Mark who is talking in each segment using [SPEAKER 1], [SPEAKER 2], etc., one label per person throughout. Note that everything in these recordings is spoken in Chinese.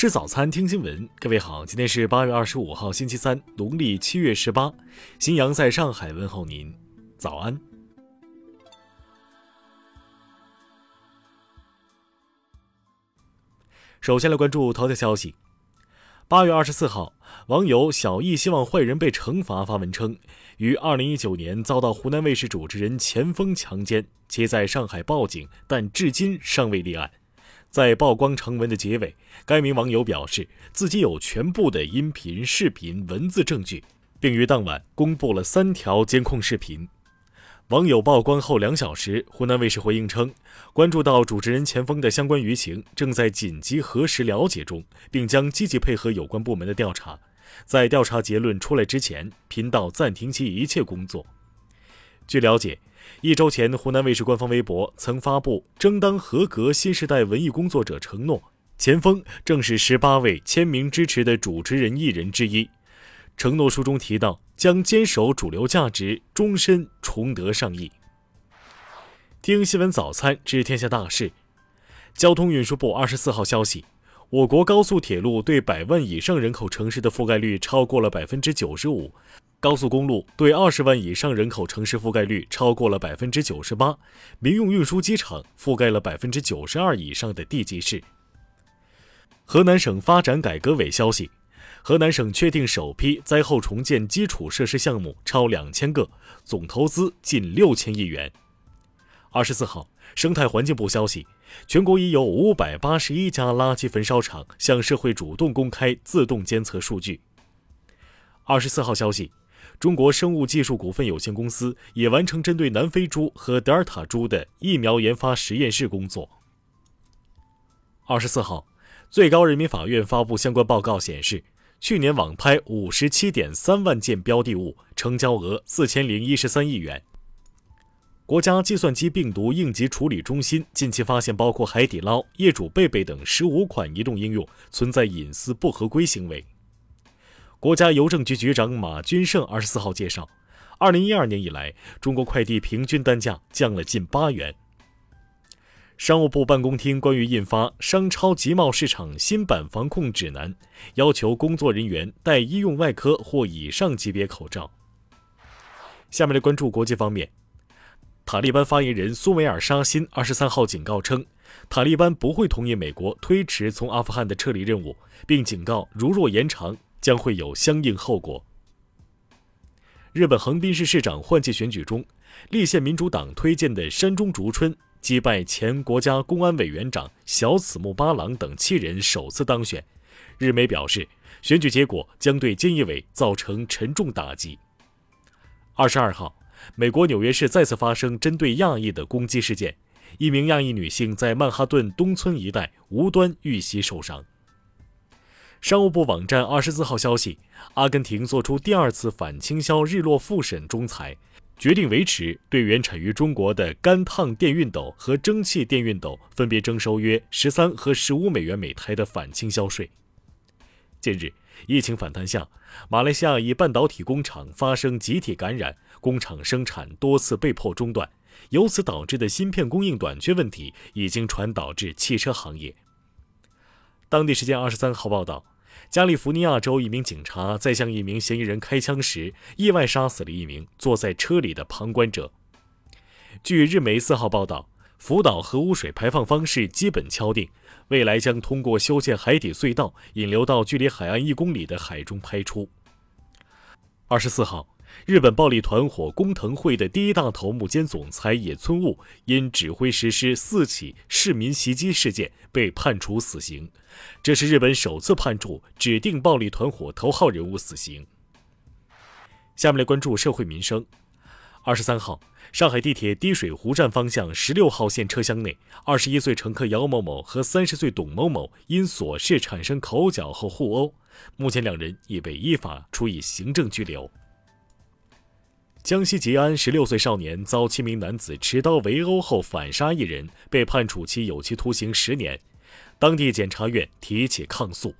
[SPEAKER 1] 吃早餐，听新闻。各位好，今天是八月二十五号，星期三，农历七月十八。新阳在上海问候您，早安。首先来关注头条消息。八月二十四号，网友小易希望坏人被惩罚发文称，于二零一九年遭到湖南卫视主持人钱枫强奸，其在上海报警，但至今尚未立案。在曝光成文的结尾，该名网友表示自己有全部的音频、视频、文字证据，并于当晚公布了三条监控视频。网友曝光后两小时，湖南卫视回应称，关注到主持人钱枫的相关舆情，正在紧急核实了解中，并将积极配合有关部门的调查。在调查结论出来之前，频道暂停其一切工作。据了解。一周前，湖南卫视官方微博曾发布“争当合格新时代文艺工作者承诺”，钱枫正是十八位签名支持的主持人艺人之一。承诺书中提到，将坚守主流价值，终身崇德尚义。听新闻早餐知天下大事。交通运输部二十四号消息，我国高速铁路对百万以上人口城市的覆盖率超过了百分之九十五。高速公路对二十万以上人口城市覆盖率超过了百分之九十八，民用运输机场覆盖了百分之九十二以上的地级市。河南省发展改革委消息，河南省确定首批灾后重建基础设施项目超两千个，总投资近六千亿元。二十四号，生态环境部消息，全国已有五百八十一家垃圾焚烧厂向社会主动公开自动监测数据。二十四号消息。中国生物技术股份有限公司也完成针对南非猪和德尔塔猪的疫苗研发实验室工作。二十四号，最高人民法院发布相关报告显示，去年网拍五十七点三万件标的物，成交额四千零一十三亿元。国家计算机病毒应急处理中心近期发现，包括海底捞、业主贝贝等十五款移动应用存在隐私不合规行为。国家邮政局局长马军胜二十四号介绍，二零一二年以来，中国快递平均单价降了近八元。商务部办公厅关于印发《商超集贸市场新版防控指南》，要求工作人员戴医用外科或以上级别口罩。下面来关注国际方面，塔利班发言人苏梅尔沙辛二十三号警告称，塔利班不会同意美国推迟从阿富汗的撤离任务，并警告如若延长。将会有相应后果。日本横滨市市长换届选举中，立宪民主党推荐的山中竹春击败前国家公安委员长小此木八郎等七人，首次当选。日媒表示，选举结果将对菅义伟造成沉重打击。二十二号，美国纽约市再次发生针对亚裔的攻击事件，一名亚裔女性在曼哈顿东村一带无端遇袭受伤。商务部网站二十四号消息，阿根廷作出第二次反倾销日落复审仲裁，决定维持对原产于中国的干烫电熨斗和蒸汽电熨斗分别征收约十三和十五美元每台的反倾销税。近日，疫情反弹下，马来西亚一半导体工厂发生集体感染，工厂生产多次被迫中断，由此导致的芯片供应短缺问题已经传导至汽车行业。当地时间二十三号报道，加利福尼亚州一名警察在向一名嫌疑人开枪时，意外杀死了一名坐在车里的旁观者。据日媒四号报道，福岛核污水排放方式基本敲定，未来将通过修建海底隧道，引流到距离海岸一公里的海中排出。二十四号。日本暴力团伙工藤会的第一大头目兼总裁野村悟因指挥实施四起市民袭击事件被判处死刑，这是日本首次判处指定暴力团伙头号人物死刑。下面来关注社会民生。二十三号，上海地铁滴水湖站方向十六号线车厢内，二十一岁乘客姚某某和三十岁董某某因琐事产生口角后互殴，目前两人已被依法处以行政拘留。江西吉安十六岁少年遭七名男子持刀围殴后反杀一人，被判处其有期徒刑十年。当地检察院提起抗诉。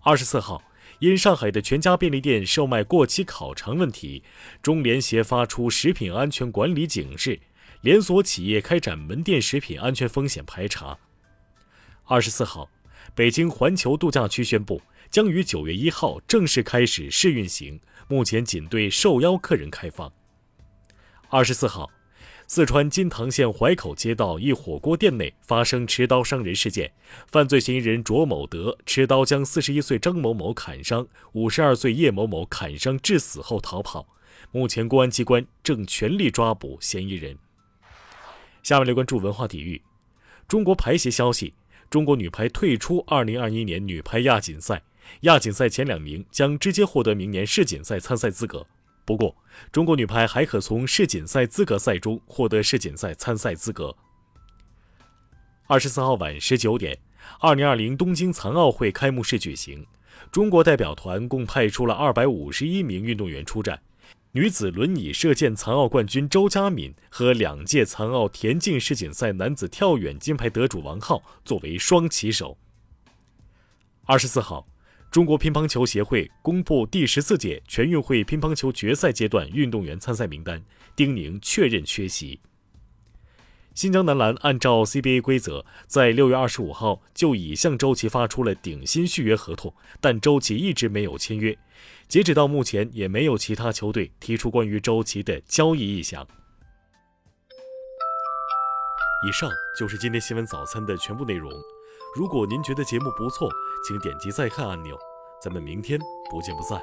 [SPEAKER 1] 二十四号，因上海的全家便利店售卖过期烤肠问题，中联协发出食品安全管理警示，连锁企业开展门店食品安全风险排查。二十四号，北京环球度假区宣布，将于九月一号正式开始试运行，目前仅对受邀客人开放。二十四号，四川金堂县淮口街道一火锅店内发生持刀伤人事件，犯罪嫌疑人卓某德持刀将四十一岁张某某砍伤，五十二岁叶某某砍伤致死后逃跑。目前，公安机关正全力抓捕嫌疑人。下面来关注文化体育。中国排协消息：中国女排退出2021年女排亚锦赛，亚锦赛前两名将直接获得明年世锦赛参赛资格。不过，中国女排还可从世锦赛资格赛中获得世锦赛参赛资格。二十四号晚十九点，2020东京残奥会开幕式举行，中国代表团共派出了251名运动员出战。女子轮椅射箭残奥冠军周佳敏和两届残奥田径世锦赛男子跳远金牌得主王浩作为双旗手。二十四号，中国乒乓球协会公布第十四届全运会乒乓球决赛阶段运动员参赛名单，丁宁确认缺席。新疆男篮按照 CBA 规则，在六月二十五号就已向周琦发出了顶薪续约合同，但周琦一直没有签约。截止到目前，也没有其他球队提出关于周琦的交易意向。以上就是今天新闻早餐的全部内容。如果您觉得节目不错，请点击再看按钮。咱们明天不见不散。